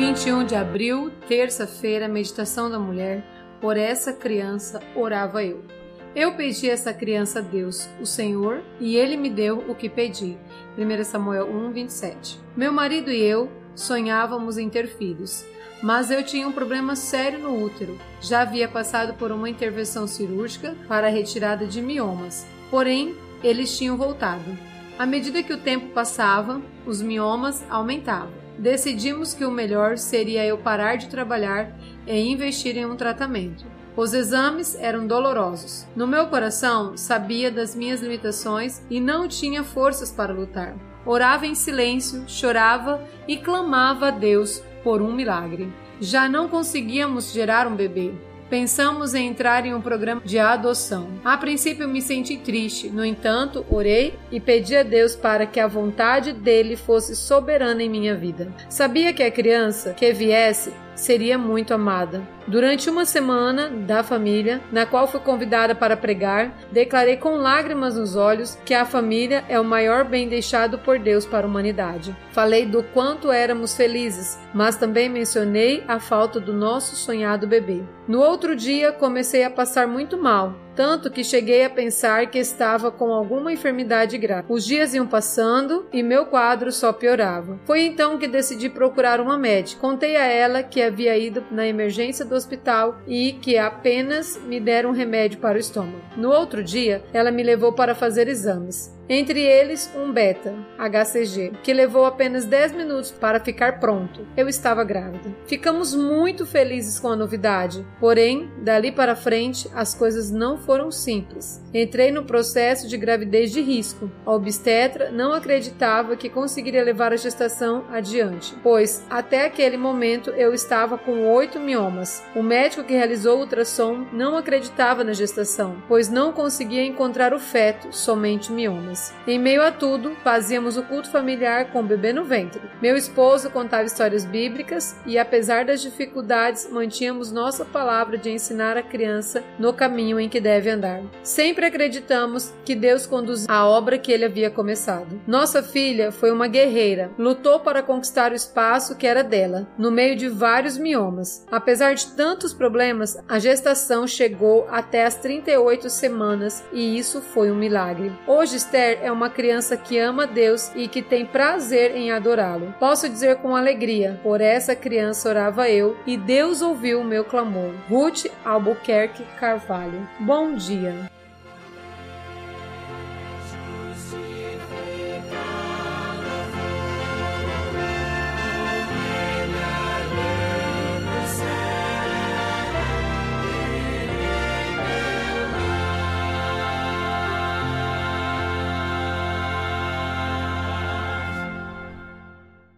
21 de abril, terça-feira, meditação da mulher. Por essa criança orava eu. Eu pedi essa criança a Deus, o Senhor, e ele me deu o que pedi. 1 Samuel 1, 27. Meu marido e eu sonhávamos em ter filhos, mas eu tinha um problema sério no útero. Já havia passado por uma intervenção cirúrgica para a retirada de miomas, porém eles tinham voltado. À medida que o tempo passava, os miomas aumentavam decidimos que o melhor seria eu parar de trabalhar e investir em um tratamento. Os exames eram dolorosos. No meu coração, sabia das minhas limitações e não tinha forças para lutar. Orava em silêncio, chorava e clamava a Deus por um milagre. Já não conseguíamos gerar um bebê. Pensamos em entrar em um programa de adoção. A princípio me senti triste, no entanto, orei e pedi a Deus para que a vontade dele fosse soberana em minha vida. Sabia que a criança que viesse seria muito amada. Durante uma semana da família, na qual fui convidada para pregar, declarei com lágrimas nos olhos que a família é o maior bem deixado por Deus para a humanidade. Falei do quanto éramos felizes, mas também mencionei a falta do nosso sonhado bebê. No outro dia, comecei a passar muito mal tanto que cheguei a pensar que estava com alguma enfermidade grave. Os dias iam passando e meu quadro só piorava. Foi então que decidi procurar uma médica. Contei a ela que havia ido na emergência do hospital e que apenas me deram um remédio para o estômago. No outro dia, ela me levou para fazer exames entre eles um beta, HCG, que levou apenas 10 minutos para ficar pronto. Eu estava grávida. Ficamos muito felizes com a novidade, porém, dali para frente, as coisas não foram simples. Entrei no processo de gravidez de risco. A obstetra não acreditava que conseguiria levar a gestação adiante, pois até aquele momento eu estava com oito miomas. O médico que realizou o ultrassom não acreditava na gestação, pois não conseguia encontrar o feto, somente miomas. Em meio a tudo, fazíamos o culto familiar com o bebê no ventre. Meu esposo contava histórias bíblicas e, apesar das dificuldades, mantínhamos nossa palavra de ensinar a criança no caminho em que deve andar. Sempre acreditamos que Deus conduz a obra que ele havia começado. Nossa filha foi uma guerreira, lutou para conquistar o espaço que era dela, no meio de vários miomas. Apesar de tantos problemas, a gestação chegou até as 38 semanas e isso foi um milagre. Hoje, É uma criança que ama Deus e que tem prazer em adorá-lo. Posso dizer com alegria: por essa criança orava eu e Deus ouviu o meu clamor. Ruth Albuquerque Carvalho. Bom dia.